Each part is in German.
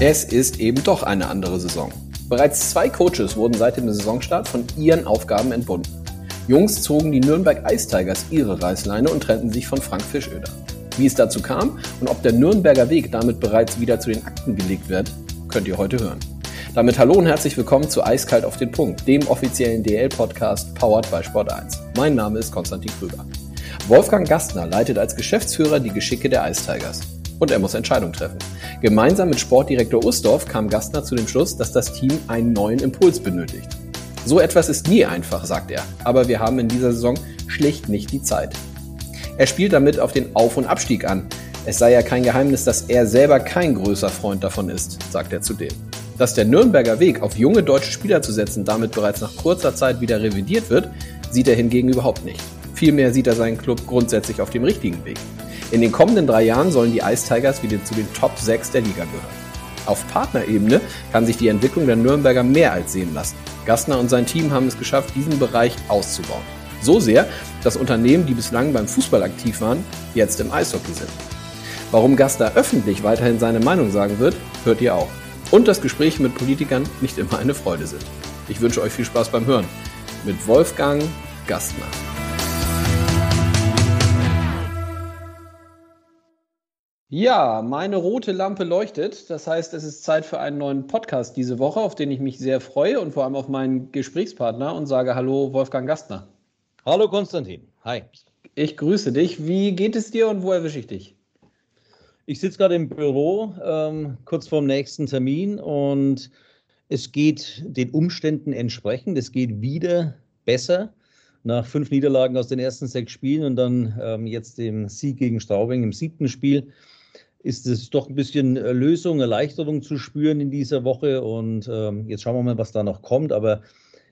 Es ist eben doch eine andere Saison. Bereits zwei Coaches wurden seit dem Saisonstart von ihren Aufgaben entbunden. Jungs zogen die Nürnberg Ice Tigers ihre Reißleine und trennten sich von Frank Fischöder. Wie es dazu kam und ob der Nürnberger Weg damit bereits wieder zu den Akten gelegt wird, könnt ihr heute hören. Damit hallo und herzlich willkommen zu Eiskalt auf den Punkt, dem offiziellen DL-Podcast powered by Sport 1. Mein Name ist Konstantin Krüger. Wolfgang Gastner leitet als Geschäftsführer die Geschicke der Ice Tigers und er muss Entscheidungen treffen. Gemeinsam mit Sportdirektor Ustorf kam Gastner zu dem Schluss, dass das Team einen neuen Impuls benötigt. So etwas ist nie einfach, sagt er, aber wir haben in dieser Saison schlicht nicht die Zeit. Er spielt damit auf den Auf- und Abstieg an. Es sei ja kein Geheimnis, dass er selber kein größer Freund davon ist, sagt er zudem. Dass der Nürnberger Weg, auf junge deutsche Spieler zu setzen, damit bereits nach kurzer Zeit wieder revidiert wird, sieht er hingegen überhaupt nicht. Vielmehr sieht er seinen Club grundsätzlich auf dem richtigen Weg. In den kommenden drei Jahren sollen die Ice Tigers wieder zu den Top 6 der Liga gehören. Auf Partnerebene kann sich die Entwicklung der Nürnberger mehr als sehen lassen. Gastner und sein Team haben es geschafft, diesen Bereich auszubauen. So sehr, dass Unternehmen, die bislang beim Fußball aktiv waren, jetzt im Eishockey sind. Warum Gastner öffentlich weiterhin seine Meinung sagen wird, hört ihr auch. Und dass Gespräche mit Politikern nicht immer eine Freude sind. Ich wünsche euch viel Spaß beim Hören. Mit Wolfgang Gastner. Ja, meine rote Lampe leuchtet. Das heißt, es ist Zeit für einen neuen Podcast diese Woche, auf den ich mich sehr freue und vor allem auf meinen Gesprächspartner und sage Hallo, Wolfgang Gastner. Hallo Konstantin. Hi. Ich grüße dich. Wie geht es dir und wo erwische ich dich? Ich sitze gerade im Büro, ähm, kurz vorm nächsten Termin und es geht den Umständen entsprechend. Es geht wieder besser nach fünf Niederlagen aus den ersten sechs Spielen und dann ähm, jetzt dem Sieg gegen Straubing im siebten Spiel ist es doch ein bisschen äh, Lösung, Erleichterung zu spüren in dieser Woche. Und ähm, jetzt schauen wir mal, was da noch kommt. Aber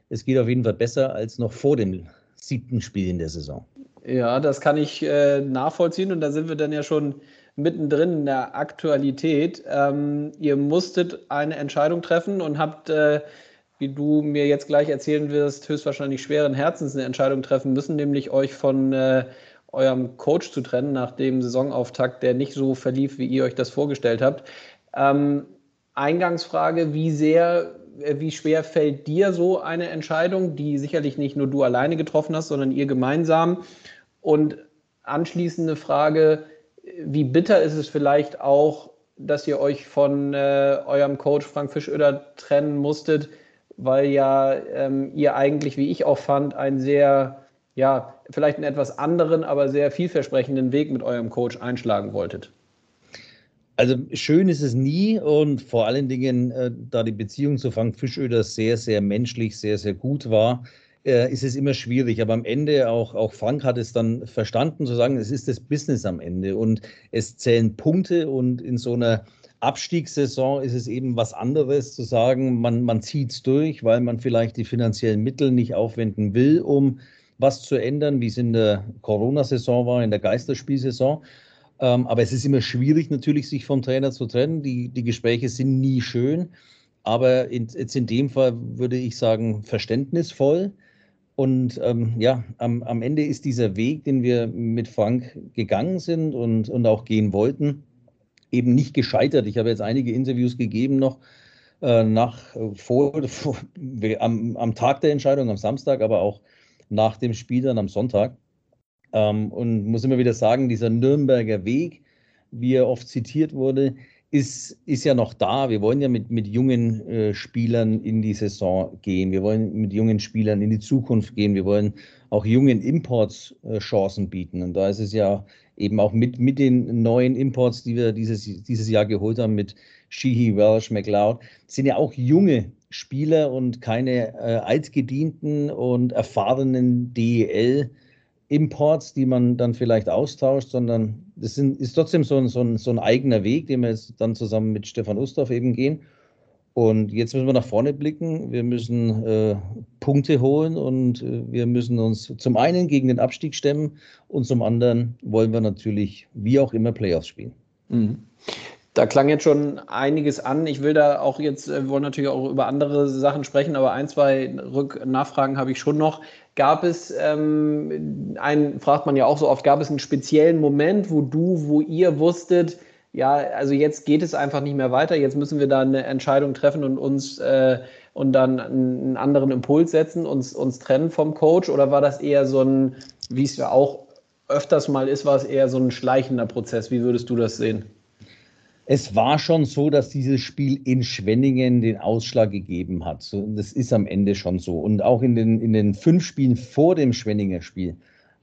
es geht auf jeden Fall besser als noch vor dem siebten Spiel in der Saison. Ja, das kann ich äh, nachvollziehen. Und da sind wir dann ja schon mittendrin in der Aktualität. Ähm, ihr musstet eine Entscheidung treffen und habt, äh, wie du mir jetzt gleich erzählen wirst, höchstwahrscheinlich schweren Herzens eine Entscheidung treffen müssen, nämlich euch von äh, eurem Coach zu trennen nach dem Saisonauftakt, der nicht so verlief, wie ihr euch das vorgestellt habt. Ähm, Eingangsfrage, wie sehr, äh, wie schwer fällt dir so eine Entscheidung, die sicherlich nicht nur du alleine getroffen hast, sondern ihr gemeinsam? Und anschließende Frage, wie bitter ist es vielleicht auch, dass ihr euch von äh, eurem Coach Frank Fischöder trennen musstet, weil ja ähm, ihr eigentlich, wie ich auch fand, ein sehr ja, vielleicht einen etwas anderen, aber sehr vielversprechenden Weg mit eurem Coach einschlagen wolltet? Also schön ist es nie und vor allen Dingen, äh, da die Beziehung zu Frank Fischöder sehr, sehr menschlich, sehr, sehr gut war, äh, ist es immer schwierig. Aber am Ende, auch, auch Frank hat es dann verstanden, zu sagen, es ist das Business am Ende und es zählen Punkte und in so einer Abstiegssaison ist es eben was anderes zu sagen, man, man zieht es durch, weil man vielleicht die finanziellen Mittel nicht aufwenden will, um was zu ändern, wie es in der Corona-Saison war, in der Geisterspielsaison. Ähm, aber es ist immer schwierig, natürlich, sich vom Trainer zu trennen. Die, die Gespräche sind nie schön. Aber in, jetzt in dem Fall würde ich sagen, verständnisvoll. Und ähm, ja, am, am Ende ist dieser Weg, den wir mit Frank gegangen sind und, und auch gehen wollten, eben nicht gescheitert. Ich habe jetzt einige Interviews gegeben noch äh, nach vor, vor am, am Tag der Entscheidung, am Samstag, aber auch nach dem Spiel dann am Sonntag. Ähm, und muss immer wieder sagen, dieser Nürnberger Weg, wie er oft zitiert wurde, ist, ist ja noch da. Wir wollen ja mit, mit jungen äh, Spielern in die Saison gehen. Wir wollen mit jungen Spielern in die Zukunft gehen. Wir wollen auch jungen Imports äh, Chancen bieten. Und da ist es ja eben auch mit, mit den neuen Imports, die wir dieses, dieses Jahr geholt haben, mit Sheehy, Welsh, McLeod, sind ja auch junge Spieler und keine äh, altgedienten und erfahrenen DEL-Imports, die man dann vielleicht austauscht, sondern das sind, ist trotzdem so ein, so, ein, so ein eigener Weg, den wir jetzt dann zusammen mit Stefan Ustorf eben gehen. Und jetzt müssen wir nach vorne blicken. Wir müssen äh, Punkte holen und äh, wir müssen uns zum einen gegen den Abstieg stemmen und zum anderen wollen wir natürlich wie auch immer Playoffs spielen. Mhm. Da klang jetzt schon einiges an. Ich will da auch jetzt, wir wollen natürlich auch über andere Sachen sprechen, aber ein, zwei Rücknachfragen habe ich schon noch. Gab es ähm, einen, fragt man ja auch so oft, gab es einen speziellen Moment, wo du, wo ihr wusstet, ja, also jetzt geht es einfach nicht mehr weiter, jetzt müssen wir da eine Entscheidung treffen und uns äh, und dann einen anderen Impuls setzen, uns, uns trennen vom Coach? Oder war das eher so ein, wie es ja auch öfters mal ist, war es eher so ein schleichender Prozess? Wie würdest du das sehen? Es war schon so, dass dieses Spiel in Schwenningen den Ausschlag gegeben hat. das ist am Ende schon so. Und auch in den, in den fünf Spielen vor dem Schwenninger Spiel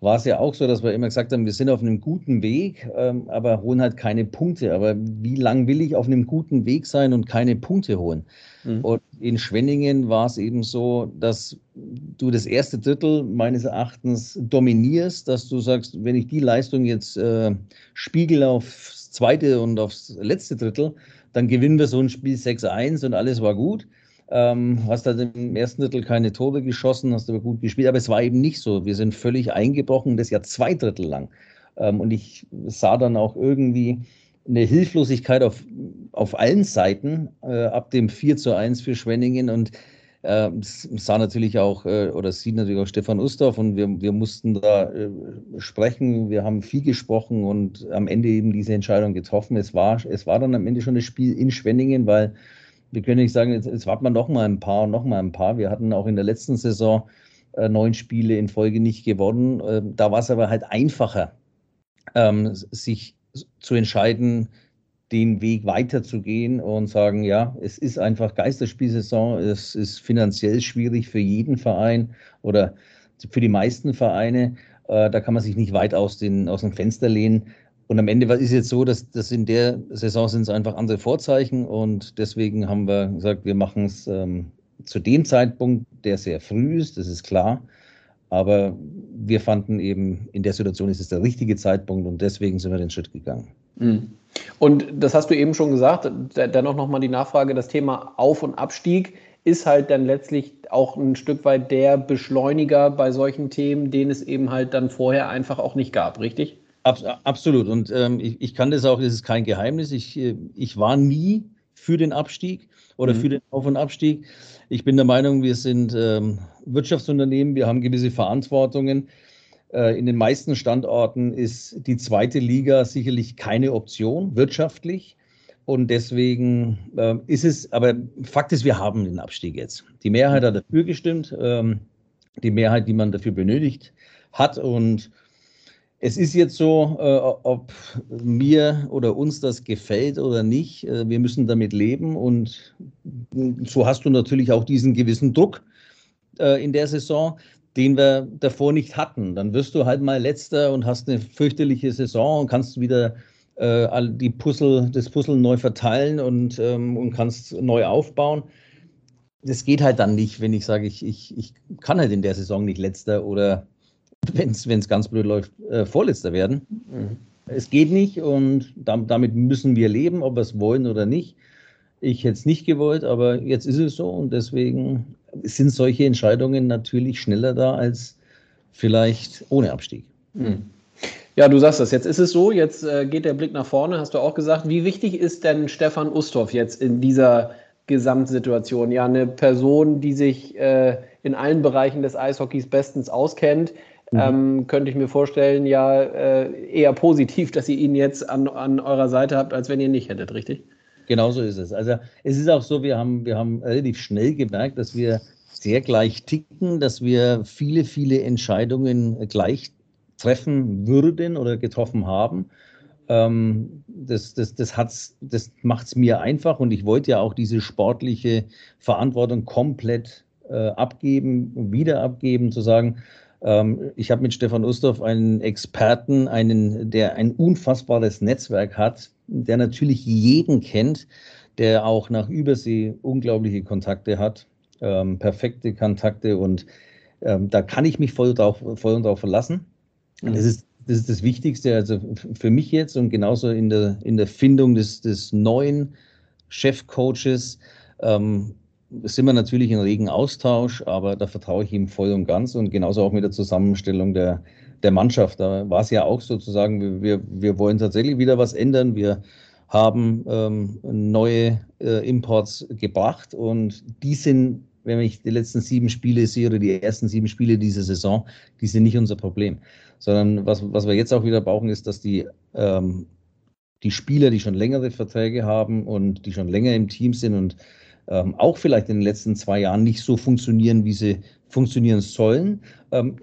war es ja auch so, dass wir immer gesagt haben, wir sind auf einem guten Weg, ähm, aber holen halt keine Punkte. Aber wie lang will ich auf einem guten Weg sein und keine Punkte holen? Mhm. Und in Schwenningen war es eben so, dass du das erste Drittel meines Erachtens dominierst, dass du sagst, wenn ich die Leistung jetzt äh, spiegel aufs zweite und aufs letzte Drittel, dann gewinnen wir so ein Spiel 6-1 und alles war gut. Ähm, hast halt im ersten Drittel keine Tore geschossen, hast aber gut gespielt, aber es war eben nicht so. Wir sind völlig eingebrochen, das ja zwei Drittel lang. Ähm, und ich sah dann auch irgendwie eine Hilflosigkeit auf, auf allen Seiten äh, ab dem 4 zu 1 für Schwenningen und äh, sah natürlich auch äh, oder sieht natürlich auch Stefan Ustorf und wir, wir mussten da äh, sprechen. Wir haben viel gesprochen und am Ende eben diese Entscheidung getroffen. Es war, es war dann am Ende schon das Spiel in Schwenningen, weil wir können nicht sagen, jetzt, jetzt warten wir noch mal ein paar, noch mal ein paar. Wir hatten auch in der letzten Saison äh, neun Spiele in Folge nicht gewonnen. Äh, da war es aber halt einfacher, ähm, sich zu entscheiden, den Weg weiterzugehen und sagen, ja, es ist einfach Geisterspielsaison, es ist finanziell schwierig für jeden Verein oder für die meisten Vereine. Äh, da kann man sich nicht weit aus, den, aus dem Fenster lehnen. Und am Ende war es jetzt so, dass, dass in der Saison sind es einfach andere Vorzeichen und deswegen haben wir gesagt, wir machen es ähm, zu dem Zeitpunkt, der sehr früh ist, das ist klar. Aber wir fanden eben, in der Situation ist es der richtige Zeitpunkt und deswegen sind wir den Schritt gegangen. Mhm. Und das hast du eben schon gesagt, dennoch nochmal die Nachfrage, das Thema Auf- und Abstieg ist halt dann letztlich auch ein Stück weit der Beschleuniger bei solchen Themen, den es eben halt dann vorher einfach auch nicht gab, richtig? absolut. Und ähm, ich, ich, kann das auch, das ist kein Geheimnis. Ich, äh, ich war nie für den Abstieg oder mhm. für den Auf- und Abstieg. Ich bin der Meinung, wir sind ähm, Wirtschaftsunternehmen, wir haben gewisse Verantwortungen. Äh, in den meisten Standorten ist die zweite Liga sicherlich keine Option wirtschaftlich. Und deswegen äh, ist es, aber Fakt ist, wir haben den Abstieg jetzt. Die Mehrheit hat dafür gestimmt, ähm, die Mehrheit, die man dafür benötigt hat. Und es ist jetzt so, äh, ob mir oder uns das gefällt oder nicht. Äh, wir müssen damit leben und so hast du natürlich auch diesen gewissen Druck äh, in der Saison, den wir davor nicht hatten. Dann wirst du halt mal letzter und hast eine fürchterliche Saison und kannst wieder äh, die Puzzle, das Puzzle neu verteilen und, ähm, und kannst neu aufbauen. Das geht halt dann nicht, wenn ich sage, ich, ich, ich kann halt in der Saison nicht letzter oder wenn es ganz blöd läuft, äh, Vorletzter werden. Mhm. Es geht nicht und damit müssen wir leben, ob wir es wollen oder nicht. Ich hätte es nicht gewollt, aber jetzt ist es so und deswegen sind solche Entscheidungen natürlich schneller da als vielleicht ohne Abstieg. Mhm. Ja, du sagst das. Jetzt ist es so, jetzt äh, geht der Blick nach vorne, hast du auch gesagt. Wie wichtig ist denn Stefan Ustorf jetzt in dieser Gesamtsituation? Ja, eine Person, die sich äh, in allen Bereichen des Eishockeys bestens auskennt, mhm. ähm, könnte ich mir vorstellen, ja äh, eher positiv, dass ihr ihn jetzt an, an eurer Seite habt, als wenn ihr ihn nicht hättet, richtig? Genau so ist es. Also es ist auch so, wir haben, wir haben relativ schnell gemerkt, dass wir sehr gleich ticken, dass wir viele, viele Entscheidungen gleich treffen würden oder getroffen haben. Ähm, das das, das, das macht es mir einfach und ich wollte ja auch diese sportliche Verantwortung komplett äh, abgeben, wieder abgeben, zu sagen, ähm, ich habe mit Stefan Ustorf einen Experten, einen, der ein unfassbares Netzwerk hat, der natürlich jeden kennt, der auch nach Übersee unglaubliche Kontakte hat, ähm, perfekte Kontakte und ähm, da kann ich mich voll drauf, voll drauf verlassen. Mhm. Das, ist, das ist das Wichtigste, also für mich jetzt und genauso in der, in der Findung des, des neuen Chefcoaches. Ähm, sind wir natürlich in regen Austausch, aber da vertraue ich ihm voll und ganz und genauso auch mit der Zusammenstellung der, der Mannschaft. Da war es ja auch sozusagen, wir, wir wollen tatsächlich wieder was ändern. Wir haben ähm, neue äh, Imports gebracht und die sind, wenn ich die letzten sieben Spiele sehe oder die ersten sieben Spiele dieser Saison, die sind nicht unser Problem. Sondern was, was wir jetzt auch wieder brauchen, ist, dass die ähm, die Spieler, die schon längere Verträge haben und die schon länger im Team sind und ähm, auch vielleicht in den letzten zwei Jahren nicht so funktionieren, wie sie funktionieren sollen, ähm,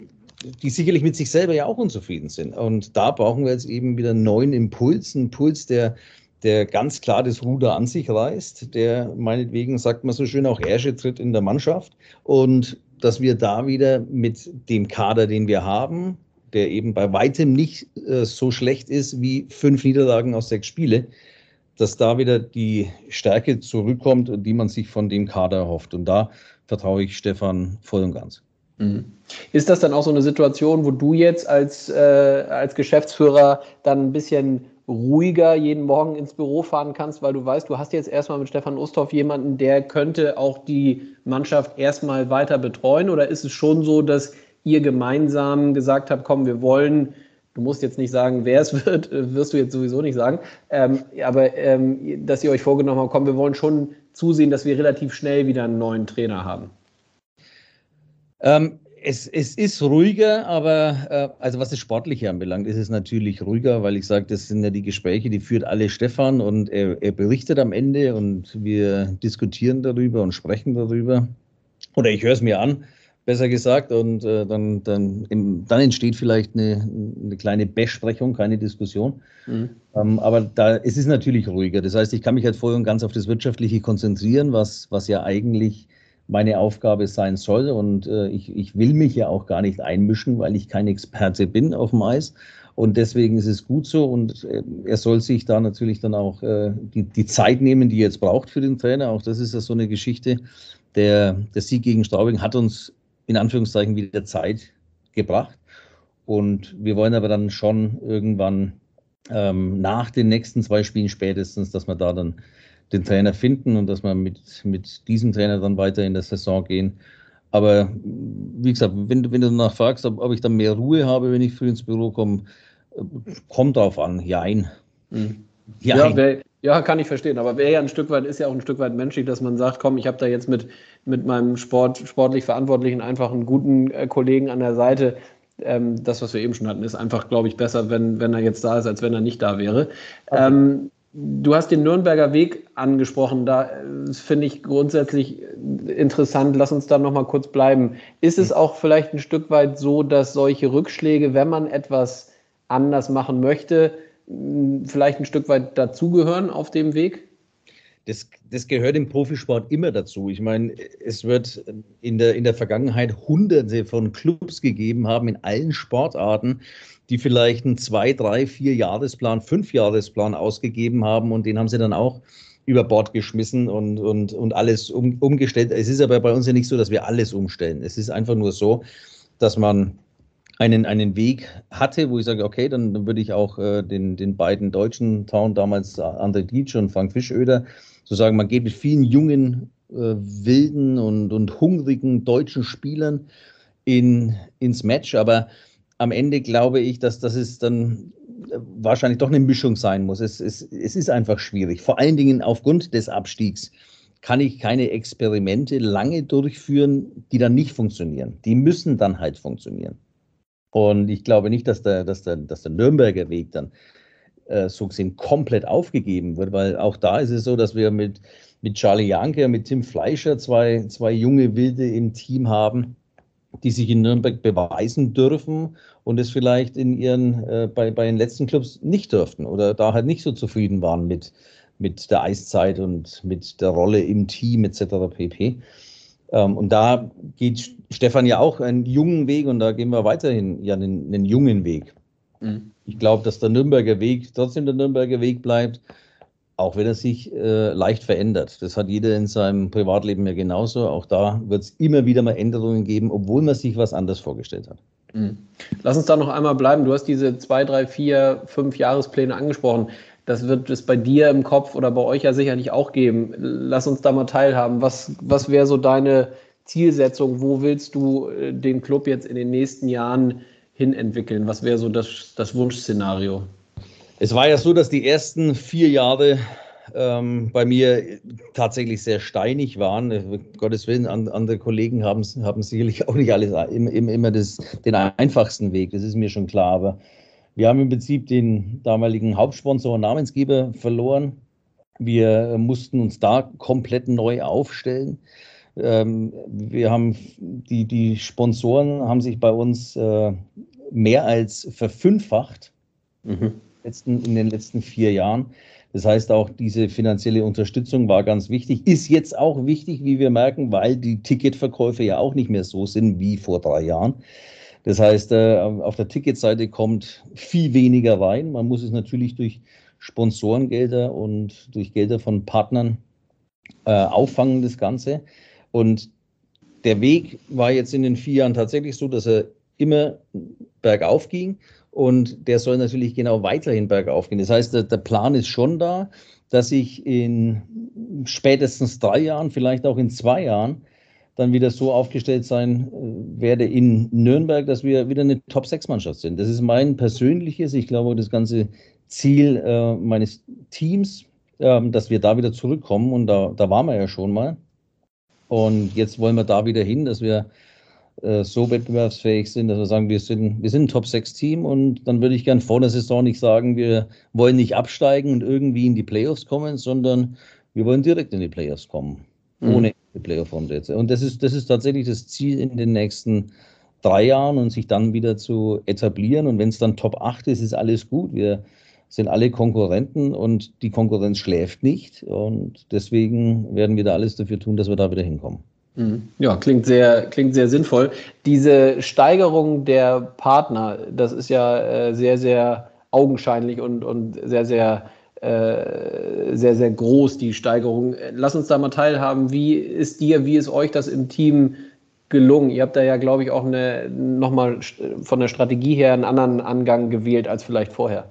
die sicherlich mit sich selber ja auch unzufrieden sind. Und da brauchen wir jetzt eben wieder einen neuen Impuls, einen Impuls, der, der ganz klar das Ruder an sich reißt, der meinetwegen, sagt man so schön, auch Ärsche tritt in der Mannschaft und dass wir da wieder mit dem Kader, den wir haben, der eben bei weitem nicht äh, so schlecht ist wie fünf Niederlagen aus sechs Spiele, dass da wieder die Stärke zurückkommt, die man sich von dem Kader erhofft. Und da vertraue ich Stefan voll und ganz. Mhm. Ist das dann auch so eine Situation, wo du jetzt als, äh, als Geschäftsführer dann ein bisschen ruhiger jeden Morgen ins Büro fahren kannst, weil du weißt, du hast jetzt erstmal mit Stefan Osthoff jemanden, der könnte auch die Mannschaft erstmal weiter betreuen? Oder ist es schon so, dass ihr gemeinsam gesagt habt, komm, wir wollen, du musst jetzt nicht sagen, wer es wird, wirst du jetzt sowieso nicht sagen, ähm, aber ähm, dass ihr euch vorgenommen habt, komm, wir wollen schon zusehen, dass wir relativ schnell wieder einen neuen Trainer haben? Ähm, es, es, ist ruhiger, aber äh, also was das Sportliche anbelangt, ist es natürlich ruhiger, weil ich sage, das sind ja die Gespräche, die führt alle Stefan und er, er berichtet am Ende und wir diskutieren darüber und sprechen darüber. Oder ich höre es mir an besser gesagt. Und äh, dann, dann, im, dann entsteht vielleicht eine, eine kleine Besprechung, keine Diskussion. Mhm. Ähm, aber da, es ist natürlich ruhiger. Das heißt, ich kann mich halt voll und ganz auf das Wirtschaftliche konzentrieren, was, was ja eigentlich meine Aufgabe sein soll. Und äh, ich, ich will mich ja auch gar nicht einmischen, weil ich kein Experte bin auf dem Eis. Und deswegen ist es gut so. Und äh, er soll sich da natürlich dann auch äh, die, die Zeit nehmen, die er jetzt braucht für den Trainer. Auch das ist ja so eine Geschichte. Der, der Sieg gegen Straubing hat uns in Anführungszeichen wieder Zeit gebracht. Und wir wollen aber dann schon irgendwann ähm, nach den nächsten zwei Spielen spätestens, dass wir da dann den Trainer finden und dass wir mit, mit diesem Trainer dann weiter in der Saison gehen. Aber wie gesagt, wenn, wenn du danach fragst, ob, ob ich dann mehr Ruhe habe, wenn ich früh ins Büro komme, kommt drauf an. Jein. Mhm. Jein. Ja, ja, kann ich verstehen. Aber wäre ja ein Stück weit, ist ja auch ein Stück weit menschlich, dass man sagt, komm, ich habe da jetzt mit, mit meinem Sport, sportlich Verantwortlichen einfach einen guten äh, Kollegen an der Seite. Ähm, das, was wir eben schon hatten, ist einfach, glaube ich, besser, wenn, wenn er jetzt da ist, als wenn er nicht da wäre. Okay. Ähm, du hast den Nürnberger Weg angesprochen. Da äh, finde ich grundsätzlich interessant. Lass uns da nochmal kurz bleiben. Ist es auch vielleicht ein Stück weit so, dass solche Rückschläge, wenn man etwas anders machen möchte, vielleicht ein Stück weit dazugehören auf dem Weg? Das, das, gehört im Profisport immer dazu. Ich meine, es wird in der, in der Vergangenheit hunderte von Clubs gegeben haben in allen Sportarten, die vielleicht einen zwei, drei, vier Jahresplan, fünf Jahresplan ausgegeben haben und den haben sie dann auch über Bord geschmissen und, und, und alles um, umgestellt. Es ist aber bei uns ja nicht so, dass wir alles umstellen. Es ist einfach nur so, dass man einen, einen Weg hatte, wo ich sage, okay, dann, würde ich auch äh, den, den beiden deutschen Town, damals André Dietsch und Frank Fischöder, so sagen, man geht mit vielen jungen, äh, wilden und, und hungrigen deutschen Spielern in, ins Match. Aber am Ende glaube ich, dass das ist dann äh, wahrscheinlich doch eine Mischung sein muss. Es, es, es ist einfach schwierig. Vor allen Dingen aufgrund des Abstiegs kann ich keine Experimente lange durchführen, die dann nicht funktionieren. Die müssen dann halt funktionieren. Und ich glaube nicht, dass der, dass der, dass der Nürnberger Weg dann äh, so gesehen komplett aufgegeben wird, weil auch da ist es so, dass wir mit, mit Charlie Janke, mit Tim Fleischer zwei, zwei junge Wilde im Team haben, die sich in Nürnberg beweisen dürfen und es vielleicht in ihren, äh, bei, bei den letzten Clubs nicht dürften oder da halt nicht so zufrieden waren mit, mit der Eiszeit und mit der Rolle im Team etc. pp. Ähm, und da geht Stefan ja auch einen jungen Weg und da gehen wir weiterhin ja einen, einen jungen Weg. Mhm. Ich glaube, dass der Nürnberger Weg trotzdem der Nürnberger Weg bleibt, auch wenn er sich äh, leicht verändert. Das hat jeder in seinem Privatleben ja genauso. Auch da wird es immer wieder mal Änderungen geben, obwohl man sich was anderes vorgestellt hat. Mhm. Lass uns da noch einmal bleiben. Du hast diese zwei, drei, vier, fünf Jahrespläne angesprochen. Das wird es bei dir im Kopf oder bei euch ja sicherlich auch geben. Lass uns da mal teilhaben. Was, was wäre so deine Zielsetzung? Wo willst du äh, den Club jetzt in den nächsten Jahren hin entwickeln? Was wäre so das, das Wunschszenario? Es war ja so, dass die ersten vier Jahre ähm, bei mir tatsächlich sehr steinig waren. Äh, Gottes Willen, andere Kollegen haben, haben sicherlich auch nicht alles immer, immer das, den einfachsten Weg, das ist mir schon klar. Aber Wir haben im Prinzip den damaligen Hauptsponsor und Namensgeber verloren. Wir mussten uns da komplett neu aufstellen. Ähm, wir haben die, die Sponsoren haben sich bei uns äh, mehr als verfünffacht mhm. in den letzten vier Jahren. Das heißt, auch diese finanzielle Unterstützung war ganz wichtig. Ist jetzt auch wichtig, wie wir merken, weil die Ticketverkäufe ja auch nicht mehr so sind wie vor drei Jahren. Das heißt, äh, auf der Ticketseite kommt viel weniger rein. Man muss es natürlich durch Sponsorengelder und durch Gelder von Partnern äh, auffangen, das Ganze. Und der Weg war jetzt in den vier Jahren tatsächlich so, dass er immer bergauf ging und der soll natürlich genau weiterhin bergauf gehen. Das heißt, der, der Plan ist schon da, dass ich in spätestens drei Jahren, vielleicht auch in zwei Jahren, dann wieder so aufgestellt sein äh, werde in Nürnberg, dass wir wieder eine Top-6-Mannschaft sind. Das ist mein persönliches, ich glaube, das ganze Ziel äh, meines Teams, äh, dass wir da wieder zurückkommen. Und da, da waren wir ja schon mal. Und jetzt wollen wir da wieder hin, dass wir äh, so wettbewerbsfähig sind, dass wir sagen, wir sind, wir sind ein Top-6-Team und dann würde ich gern vor der Saison nicht sagen, wir wollen nicht absteigen und irgendwie in die Playoffs kommen, sondern wir wollen direkt in die Playoffs kommen, mhm. ohne die Playoff-Umsätze. Und das ist, das ist tatsächlich das Ziel in den nächsten drei Jahren und sich dann wieder zu etablieren. Und wenn es dann Top 8 ist, ist alles gut. Wir sind alle Konkurrenten und die Konkurrenz schläft nicht. Und deswegen werden wir da alles dafür tun, dass wir da wieder hinkommen. Mhm. Ja, klingt sehr, klingt sehr sinnvoll. Diese Steigerung der Partner, das ist ja äh, sehr, sehr augenscheinlich und, und sehr, sehr, äh, sehr, sehr groß, die Steigerung. Lass uns da mal teilhaben. Wie ist dir, wie ist euch das im Team gelungen? Ihr habt da ja, glaube ich, auch eine, nochmal von der Strategie her einen anderen Angang gewählt als vielleicht vorher.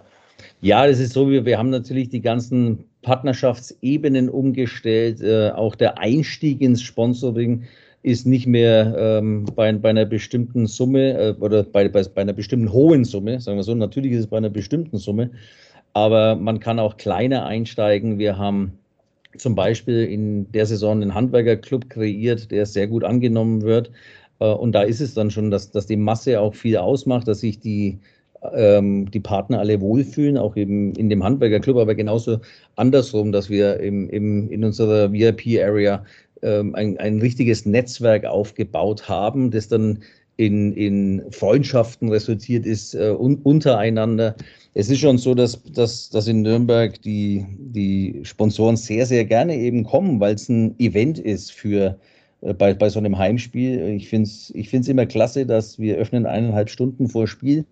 Ja, das ist so, wir, wir haben natürlich die ganzen Partnerschaftsebenen umgestellt. Äh, auch der Einstieg ins Sponsoring ist nicht mehr ähm, bei, bei, einer bestimmten Summe äh, oder bei, bei, bei, einer bestimmten hohen Summe, sagen wir so. Natürlich ist es bei einer bestimmten Summe, aber man kann auch kleiner einsteigen. Wir haben zum Beispiel in der Saison einen Handwerkerclub kreiert, der sehr gut angenommen wird. Äh, und da ist es dann schon, dass, dass die Masse auch viel ausmacht, dass sich die ähm, die Partner alle wohlfühlen, auch eben in dem Handwerkerclub, aber genauso andersrum, dass wir im, im, in unserer VIP-Area ähm, ein, ein richtiges Netzwerk aufgebaut haben, das dann in, in Freundschaften resultiert ist uh, un, untereinander. Es ist schon so, dass, dass, dass in Nürnberg die, die Sponsoren sehr, sehr gerne eben kommen, weil es ein Event ist für äh, bei, bei so einem Heimspiel. Ich finde es ich immer klasse, dass wir öffnen eineinhalb Stunden vor Spiel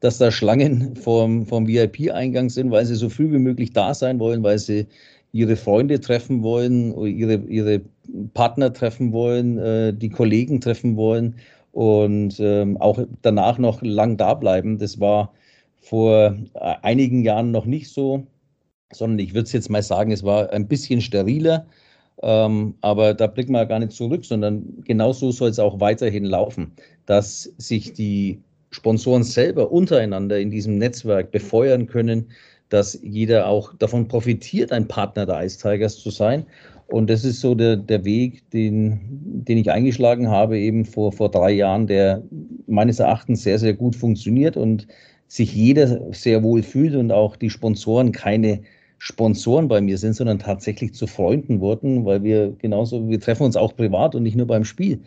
dass da Schlangen vom, vom VIP-Eingang sind, weil sie so früh wie möglich da sein wollen, weil sie ihre Freunde treffen wollen, ihre, ihre Partner treffen wollen, äh, die Kollegen treffen wollen und ähm, auch danach noch lang da bleiben. Das war vor äh, einigen Jahren noch nicht so, sondern ich würde es jetzt mal sagen, es war ein bisschen steriler. Ähm, aber da blicken wir gar nicht zurück, sondern genauso soll es auch weiterhin laufen, dass sich die Sponsoren selber untereinander in diesem Netzwerk befeuern können, dass jeder auch davon profitiert, ein Partner der Ice Tigers zu sein. Und das ist so der, der Weg, den, den ich eingeschlagen habe, eben vor, vor drei Jahren, der meines Erachtens sehr, sehr gut funktioniert und sich jeder sehr wohl fühlt und auch die Sponsoren keine Sponsoren bei mir sind, sondern tatsächlich zu Freunden wurden, weil wir genauso, wir treffen uns auch privat und nicht nur beim Spiel.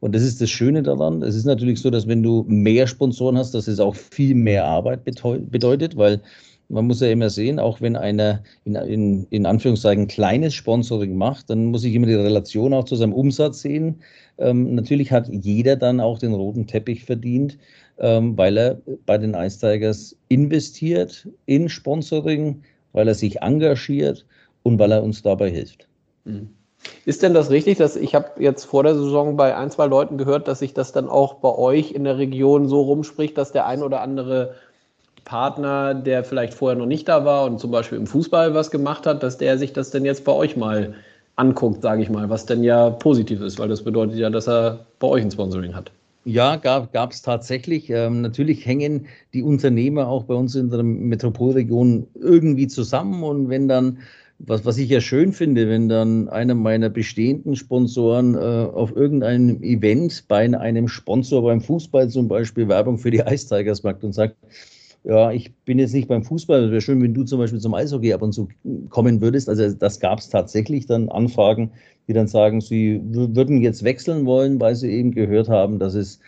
Und das ist das Schöne daran. Es ist natürlich so, dass wenn du mehr Sponsoren hast, dass es auch viel mehr Arbeit bedeutet, weil man muss ja immer sehen, auch wenn einer in, in, in Anführungszeichen kleines Sponsoring macht, dann muss ich immer die Relation auch zu seinem Umsatz sehen. Ähm, natürlich hat jeder dann auch den roten Teppich verdient, ähm, weil er bei den Ice Tigers investiert in Sponsoring, weil er sich engagiert und weil er uns dabei hilft. Mhm. Ist denn das richtig, dass ich habe jetzt vor der Saison bei ein, zwei Leuten gehört, dass sich das dann auch bei euch in der Region so rumspricht, dass der ein oder andere Partner, der vielleicht vorher noch nicht da war und zum Beispiel im Fußball was gemacht hat, dass der sich das denn jetzt bei euch mal anguckt, sage ich mal, was denn ja positiv ist, weil das bedeutet ja, dass er bei euch ein Sponsoring hat. Ja, gab es tatsächlich. Ähm, natürlich hängen die Unternehmer auch bei uns in der Metropolregion irgendwie zusammen und wenn dann was, was ich ja schön finde, wenn dann einer meiner bestehenden Sponsoren äh, auf irgendeinem Event bei einem Sponsor beim Fußball zum Beispiel Werbung für die Ice Tigers macht und sagt, ja, ich bin jetzt nicht beim Fußball, es wäre schön, wenn du zum Beispiel zum Eishockey ab und zu kommen würdest. Also das gab es tatsächlich dann Anfragen, die dann sagen, sie würden jetzt wechseln wollen, weil sie eben gehört haben, dass es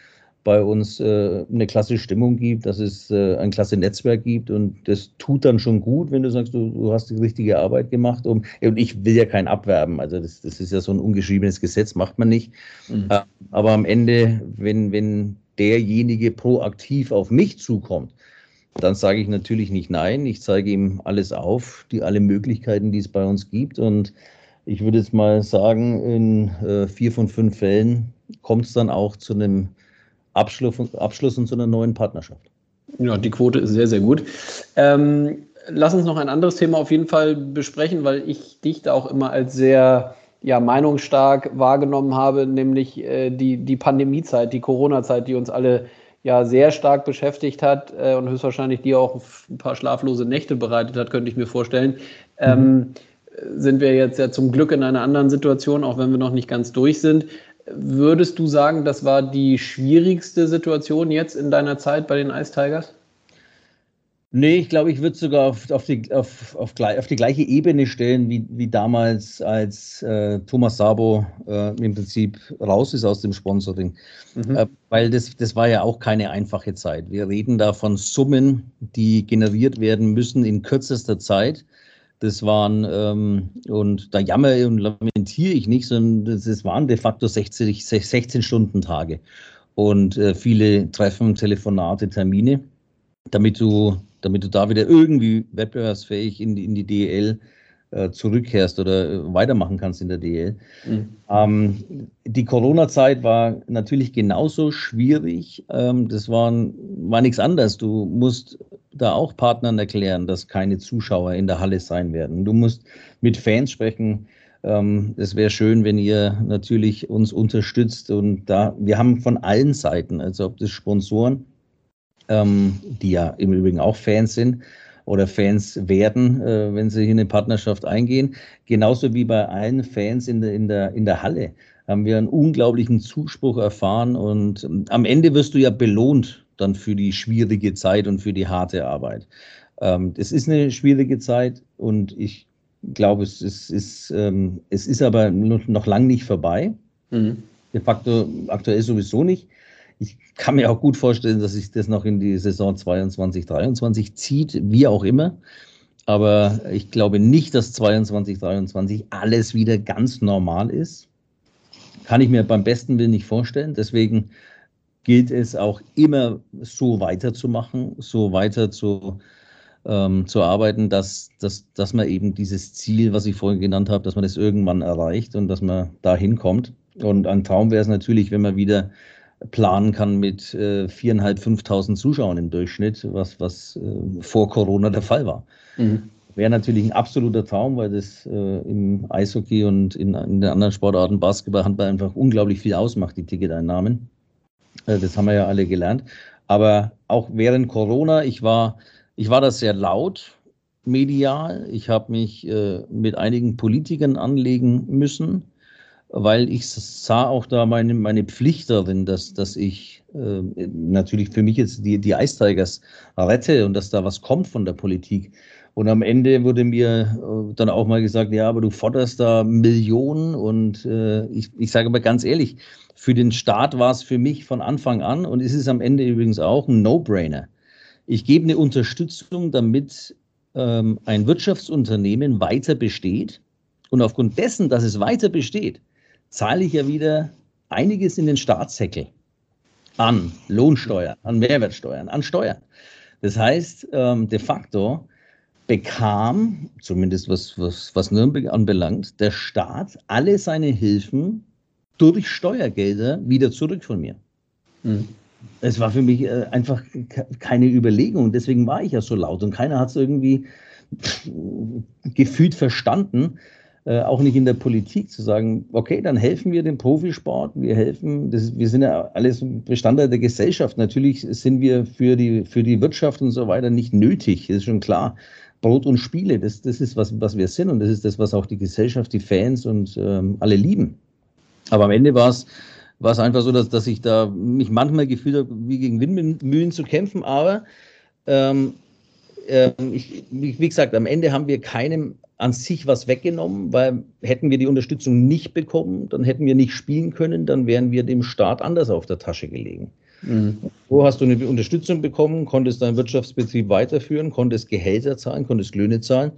bei uns äh, eine klasse Stimmung gibt, dass es äh, ein klasse Netzwerk gibt und das tut dann schon gut, wenn du sagst, du, du hast die richtige Arbeit gemacht. Um, und ich will ja kein Abwerben, also das, das ist ja so ein ungeschriebenes Gesetz, macht man nicht. Mhm. Äh, aber am Ende, wenn, wenn derjenige proaktiv auf mich zukommt, dann sage ich natürlich nicht nein. Ich zeige ihm alles auf, die alle Möglichkeiten, die es bei uns gibt. Und ich würde jetzt mal sagen, in äh, vier von fünf Fällen kommt es dann auch zu einem Abschluss, Abschluss und zu einer neuen Partnerschaft. Ja, die Quote ist sehr, sehr gut. Ähm, lass uns noch ein anderes Thema auf jeden Fall besprechen, weil ich dich da auch immer als sehr ja, meinungsstark wahrgenommen habe, nämlich äh, die, die Pandemiezeit, die Corona-Zeit, die uns alle ja sehr stark beschäftigt hat äh, und höchstwahrscheinlich dir auch ein paar schlaflose Nächte bereitet hat, könnte ich mir vorstellen. Ähm, mhm. Ähm, sind wir jetzt ja zum Glück in einer anderen Situation, auch wenn wir noch nicht ganz durch sind. Würdest du sagen, das war die schwierigste Situation jetzt in deiner Zeit bei den Ice Tigers? Nee, ich glaube, ich würde sogar auf, auf, die, auf, auf, auf, die gleiche Ebene stellen, wie, wie damals, als äh, Thomas Sabo äh, im Prinzip raus ist aus dem Sponsoring. Mhm. Äh, weil das, das war ja auch keine einfache Zeit. Wir reden da von Summen, die generiert werden müssen in kürzester Zeit. Das waren, ähm, und da jammere und lamentiere ich nicht, sondern das, das waren de facto 60, 16 Stunden Tage und äh, viele Treffen, Telefonate, Termine, damit du damit du da wieder irgendwie wettbewerbsfähig in die, in die DEL äh, zurückkehrst oder äh, weitermachen kannst in der DEL. Mhm. Ähm, die Corona-Zeit war natürlich genauso schwierig. Ähm, das war, war nichts anderes. Du musst da auch Partnern erklären, dass keine Zuschauer in der Halle sein werden. Du musst mit Fans sprechen. Ähm, es wäre schön, wenn ihr natürlich uns unterstützt. Und da, wir haben von allen Seiten, also ob das Sponsoren, ähm, die ja im Übrigen auch Fans sind oder Fans werden, äh, wenn sie in eine Partnerschaft eingehen. Genauso wie bei allen Fans in der, in der, in der Halle haben wir einen unglaublichen Zuspruch erfahren und ähm, am Ende wirst du ja belohnt dann für die schwierige Zeit und für die harte Arbeit. Ähm, es ist eine schwierige Zeit und ich glaube, es ist, ist, ähm, es ist aber noch, noch lang nicht vorbei. Mhm. De facto aktuell sowieso nicht ich kann mir auch gut vorstellen, dass sich das noch in die Saison 22, 23 zieht, wie auch immer. Aber ich glaube nicht, dass 22, 23 alles wieder ganz normal ist. Kann ich mir beim besten Willen nicht vorstellen. Deswegen gilt es auch immer so weiterzumachen, so weiter zu, ähm, zu arbeiten, dass, dass, dass man eben dieses Ziel, was ich vorhin genannt habe, dass man das irgendwann erreicht und dass man da hinkommt. Und ein Traum wäre es natürlich, wenn man wieder planen kann mit äh, 4.500, 5.000 Zuschauern im Durchschnitt, was, was äh, vor Corona der Fall war. Mhm. Wäre natürlich ein absoluter Traum, weil das äh, im Eishockey und in, in, den anderen Sportarten, Basketball, Handball einfach unglaublich viel ausmacht, die Ticketeinnahmen. Äh, das haben wir ja alle gelernt. Aber auch während Corona, ich war, ich war da sehr laut medial. Ich habe mich äh, mit einigen Politikern anlegen müssen weil ich sah auch da meine, meine Pflicht darin, dass, dass ich äh, natürlich für mich jetzt die, die Ice Tigers rette und dass da was kommt von der Politik. Und am Ende wurde mir äh, dann auch mal gesagt, ja, aber du forderst da Millionen und äh, ich, ich sage aber ganz ehrlich, für den Staat war es für mich von Anfang an und es ist am Ende übrigens auch ein No-Brainer. Ich gebe eine Unterstützung, damit ähm, ein Wirtschaftsunternehmen weiter besteht und aufgrund dessen, dass es weiter besteht, zahle ich ja wieder einiges in den Staatssäckel an Lohnsteuern, an Mehrwertsteuern, an Steuern. Das heißt, ähm, de facto bekam, zumindest was, was, was Nürnberg anbelangt, der Staat alle seine Hilfen durch Steuergelder wieder zurück von mir. Mhm. Es war für mich äh, einfach keine Überlegung. Deswegen war ich ja so laut und keiner hat es irgendwie gefühlt verstanden, äh, auch nicht in der Politik zu sagen, okay, dann helfen wir dem Profisport, wir helfen, das, wir sind ja alles Bestandteil der Gesellschaft. Natürlich sind wir für die, für die Wirtschaft und so weiter nicht nötig, ist schon klar. Brot und Spiele, das, das ist, was, was wir sind und das ist das, was auch die Gesellschaft, die Fans und ähm, alle lieben. Aber am Ende war es war es einfach so, dass, dass ich da mich manchmal gefühlt habe, wie gegen Windmühlen zu kämpfen, aber ähm, ähm, ich, wie gesagt, am Ende haben wir keinem an sich was weggenommen, weil hätten wir die Unterstützung nicht bekommen, dann hätten wir nicht spielen können, dann wären wir dem Staat anders auf der Tasche gelegen. Mhm. So hast du eine Unterstützung bekommen, konntest deinen Wirtschaftsbetrieb weiterführen, konntest Gehälter zahlen, konntest Löhne zahlen,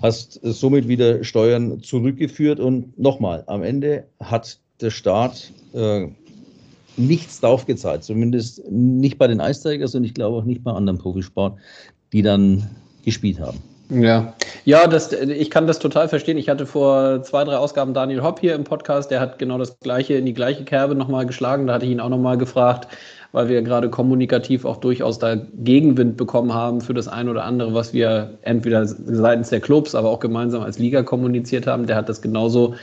hast somit wieder Steuern zurückgeführt und nochmal, am Ende hat der Staat äh, nichts draufgezahlt, zumindest nicht bei den Eistigers und ich glaube auch nicht bei anderen Profisport, die dann gespielt haben. Ja, ja, das, ich kann das total verstehen. Ich hatte vor zwei, drei Ausgaben Daniel Hopp hier im Podcast, der hat genau das gleiche in die gleiche Kerbe nochmal geschlagen. Da hatte ich ihn auch nochmal gefragt, weil wir gerade kommunikativ auch durchaus da Gegenwind bekommen haben für das eine oder andere, was wir entweder seitens der Clubs, aber auch gemeinsam als Liga kommuniziert haben. Der hat das genauso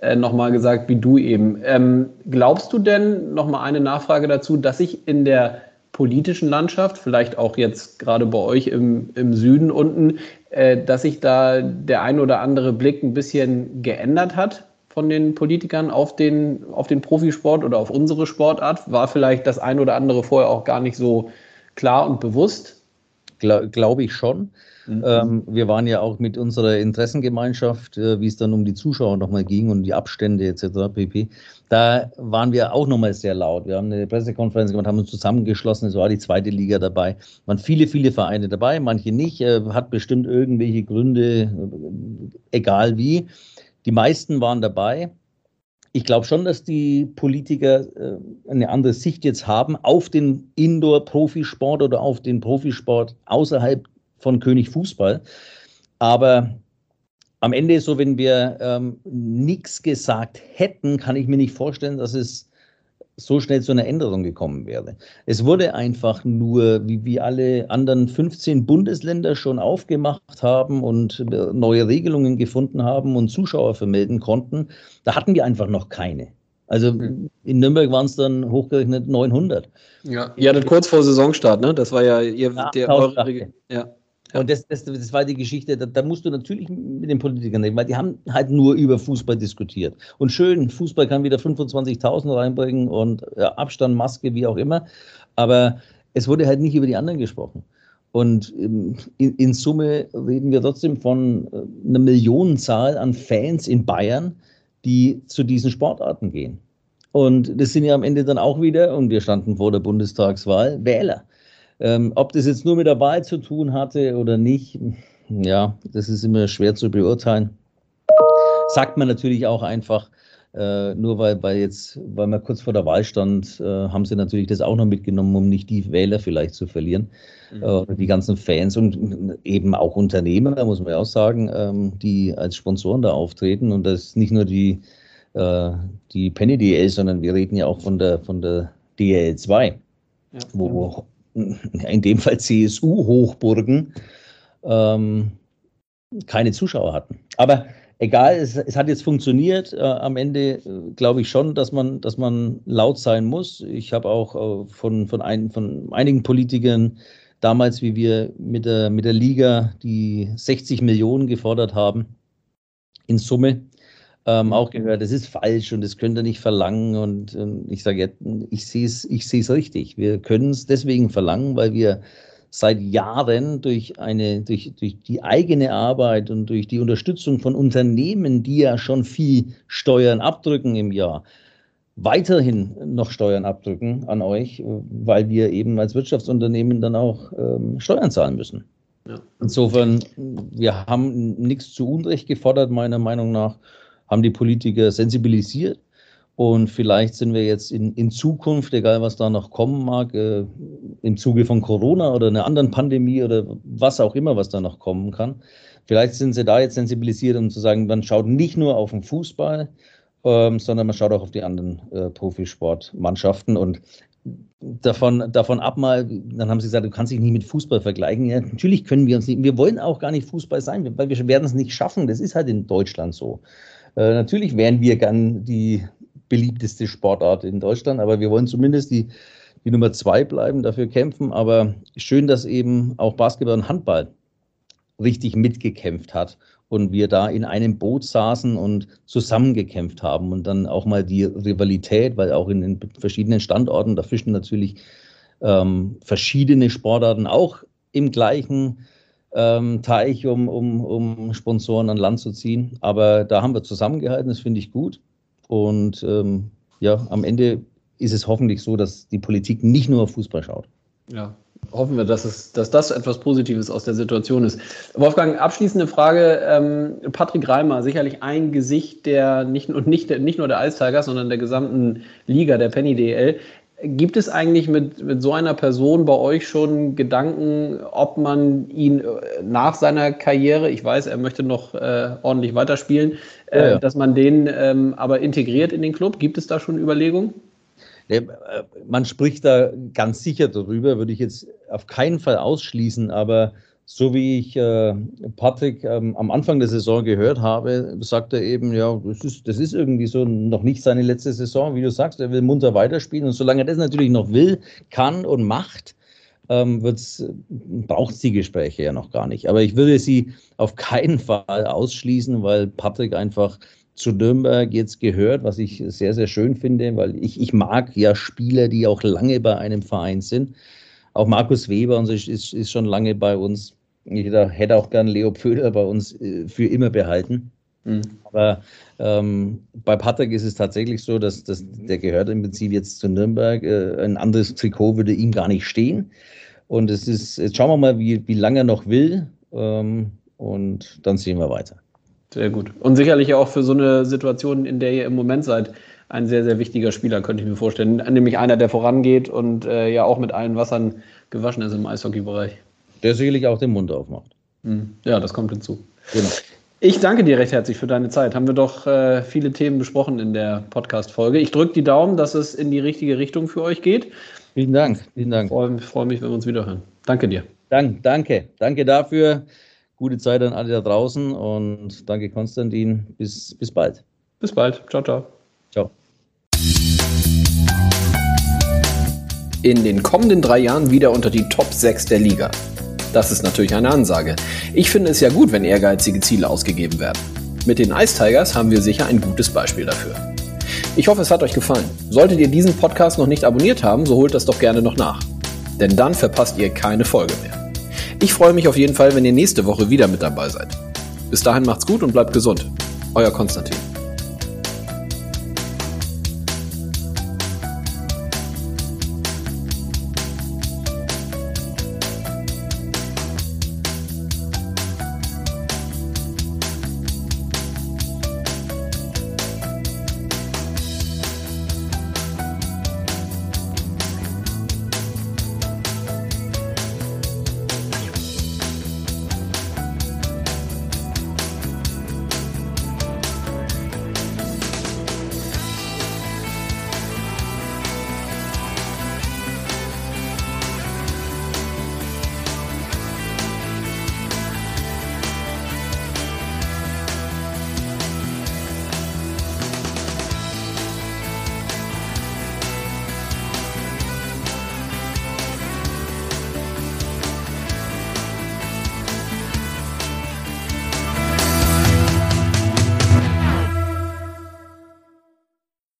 äh, nochmal gesagt wie du eben. Ähm, glaubst du denn, nochmal eine Nachfrage dazu, dass sich in der politischen Landschaft, vielleicht auch jetzt gerade bei euch im, im Süden unten, dass sich da der ein oder andere Blick ein bisschen geändert hat von den Politikern auf den, auf den Profisport oder auf unsere Sportart? War vielleicht das ein oder andere vorher auch gar nicht so klar und bewusst? Gla Glaube ich schon. Mhm. Ähm, wir waren ja auch mit unserer Interessengemeinschaft, äh, wie es dann um die Zuschauer nochmal ging und die Abstände etc. pp. Da waren wir auch nochmal sehr laut. Wir haben eine Pressekonferenz gemacht, haben uns zusammengeschlossen. Es war die zweite Liga dabei. Es waren viele, viele Vereine dabei, manche nicht. Äh, hat bestimmt irgendwelche Gründe, äh, egal wie. Die meisten waren dabei. Ich glaube schon, dass die Politiker eine andere Sicht jetzt haben auf den Indoor-Profisport oder auf den Profisport außerhalb von König Fußball. Aber am Ende ist so, wenn wir ähm, nichts gesagt hätten, kann ich mir nicht vorstellen, dass es so schnell zu einer Änderung gekommen wäre. Es wurde einfach nur, wie, wie alle anderen 15 Bundesländer schon aufgemacht haben und neue Regelungen gefunden haben und Zuschauer vermelden konnten, da hatten wir einfach noch keine. Also in Nürnberg waren es dann hochgerechnet 900. Ja, ihr hattet kurz vor Saisonstart, ne? Das war ja ihr, ja, der eure, ja. Und das, das, das war die Geschichte, da, da, musst du natürlich mit den Politikern reden, weil die haben halt nur über Fußball diskutiert. Und schön, Fußball kann wieder 25.000 reinbringen und ja, Abstand, Maske, wie auch immer. Aber es wurde halt nicht über die anderen gesprochen. Und ähm, in, in, Summe reden wir trotzdem von äh, einer Millionenzahl an Fans in Bayern, die zu diesen Sportarten gehen. Und das sind ja am Ende dann auch wieder, und wir standen vor der Bundestagswahl, Wähler. Ähm, ob das jetzt nur mit der Wahl zu tun hatte oder nicht, ja, das ist immer schwer zu beurteilen. Sagt man natürlich auch einfach, äh, nur weil, weil jetzt, weil man kurz vor der Wahl stand, äh, haben sie natürlich das auch noch mitgenommen, um nicht die Wähler vielleicht zu verlieren. Mhm. Äh, die ganzen Fans und eben auch Unternehmer, muss man ja auch sagen, ähm, die als Sponsoren da auftreten. Und das ist nicht nur die, äh, die Penny DL, sondern wir reden ja auch von der, von der DL2, ja, wo in dem Fall CSU-Hochburgen, ähm, keine Zuschauer hatten. Aber egal, es, es hat jetzt funktioniert. Äh, am Ende äh, glaube ich schon, dass man, dass man laut sein muss. Ich habe auch äh, von, von, ein, von einigen Politikern damals, wie wir mit der, mit der Liga die 60 Millionen gefordert haben, in Summe, ähm, auch gehört, das ist falsch und das könnt ihr nicht verlangen. Und ähm, ich sage, ich sehe es ich sehe es richtig. Wir können es deswegen verlangen, weil wir seit Jahren durch eine, durch, durch die eigene Arbeit und durch die Unterstützung von Unternehmen, die ja schon viel Steuern abdrücken im Jahr, weiterhin noch Steuern abdrücken an euch, weil wir eben als Wirtschaftsunternehmen dann auch ähm, Steuern zahlen müssen. Ja. Insofern, wir haben nichts zu Unrecht gefordert, meiner Meinung nach haben die Politiker sensibilisiert. Und vielleicht sind wir jetzt in, in Zukunft, egal was da noch kommen mag, äh, im Zuge von Corona oder einer anderen Pandemie oder was auch immer, was da noch kommen kann, vielleicht sind sie da jetzt sensibilisiert, um zu sagen, man schaut nicht nur auf den Fußball, ähm, sondern man schaut auch auf die anderen äh, Profisportmannschaften. Und davon, davon ab mal, dann haben sie gesagt, du kannst dich nicht mit Fußball vergleichen. Ja, natürlich können wir uns nicht, wir wollen auch gar nicht Fußball sein, weil wir werden es nicht schaffen. Das ist halt in Deutschland so. Äh, natürlich wären wir gern die beliebteste Sportart in Deutschland, aber wir wollen zumindest die, die Nummer zwei bleiben, dafür kämpfen. Aber schön, dass eben auch Basketball und Handball richtig mitgekämpft hat und wir da in einem Boot saßen und zusammengekämpft haben und dann auch mal die Rivalität, weil auch in den verschiedenen Standorten, da fischen natürlich ähm, verschiedene Sportarten auch im gleichen ähm, Teich, um, um, um Sponsoren an Land zu ziehen. Aber da haben wir zusammengehalten, das finde ich gut. Und ähm, ja, am Ende ist es hoffentlich so, dass die Politik nicht nur auf Fußball schaut. Ja, hoffen wir, dass, es, dass das etwas Positives aus der Situation ist. Wolfgang, abschließende Frage. Ähm, Patrick Reimer, sicherlich ein Gesicht der nicht, und nicht, nicht nur der Ice Tigers, sondern der gesamten Liga, der Penny DL. Gibt es eigentlich mit, mit so einer Person bei euch schon Gedanken, ob man ihn äh, nach seiner Karriere, ich weiß, er möchte noch äh, ordentlich weiterspielen, äh, ja, ja. dass man den ähm, aber integriert in den Club? Gibt es da schon Überlegungen? Äh, man spricht da ganz sicher darüber, würde ich jetzt auf keinen Fall ausschließen, aber so wie ich äh, Patrick ähm, am Anfang der Saison gehört habe, sagt er eben, ja, das ist, das ist irgendwie so noch nicht seine letzte Saison, wie du sagst, er will munter weiterspielen. Und solange er das natürlich noch will, kann und macht, ähm, braucht es die Gespräche ja noch gar nicht. Aber ich würde sie auf keinen Fall ausschließen, weil Patrick einfach zu Nürnberg jetzt gehört, was ich sehr, sehr schön finde, weil ich, ich mag ja Spieler, die auch lange bei einem Verein sind. Auch Markus Weber und so ist, ist schon lange bei uns. Ich hätte auch gern Leo Pföder bei uns äh, für immer behalten. Mhm. Aber ähm, bei Patrick ist es tatsächlich so, dass, dass der gehört im Prinzip jetzt zu Nürnberg. Äh, ein anderes Trikot würde ihm gar nicht stehen. Und es ist, jetzt schauen wir mal, wie, wie lange er noch will. Ähm, und dann sehen wir weiter. Sehr gut. Und sicherlich auch für so eine Situation, in der ihr im Moment seid, ein sehr, sehr wichtiger Spieler, könnte ich mir vorstellen. Nämlich einer, der vorangeht und äh, ja auch mit allen Wassern gewaschen ist im Eishockey-Bereich. Der sicherlich auch den Mund aufmacht. Mhm. Ja, das kommt hinzu. Genau. Ich danke dir recht herzlich für deine Zeit. Haben wir doch äh, viele Themen besprochen in der Podcast-Folge. Ich drücke die Daumen, dass es in die richtige Richtung für euch geht. Vielen Dank. Vielen Dank. Ich freue, freue mich, wenn wir uns wiederhören. Danke dir. Dank, danke. Danke dafür. Gute Zeit an alle da draußen und danke Konstantin. Bis, bis bald. Bis bald. Ciao, ciao. Ciao. In den kommenden drei Jahren wieder unter die Top 6 der Liga. Das ist natürlich eine Ansage. Ich finde es ja gut, wenn ehrgeizige Ziele ausgegeben werden. Mit den Ice Tigers haben wir sicher ein gutes Beispiel dafür. Ich hoffe, es hat euch gefallen. Solltet ihr diesen Podcast noch nicht abonniert haben, so holt das doch gerne noch nach. Denn dann verpasst ihr keine Folge mehr. Ich freue mich auf jeden Fall, wenn ihr nächste Woche wieder mit dabei seid. Bis dahin macht's gut und bleibt gesund. Euer Konstantin.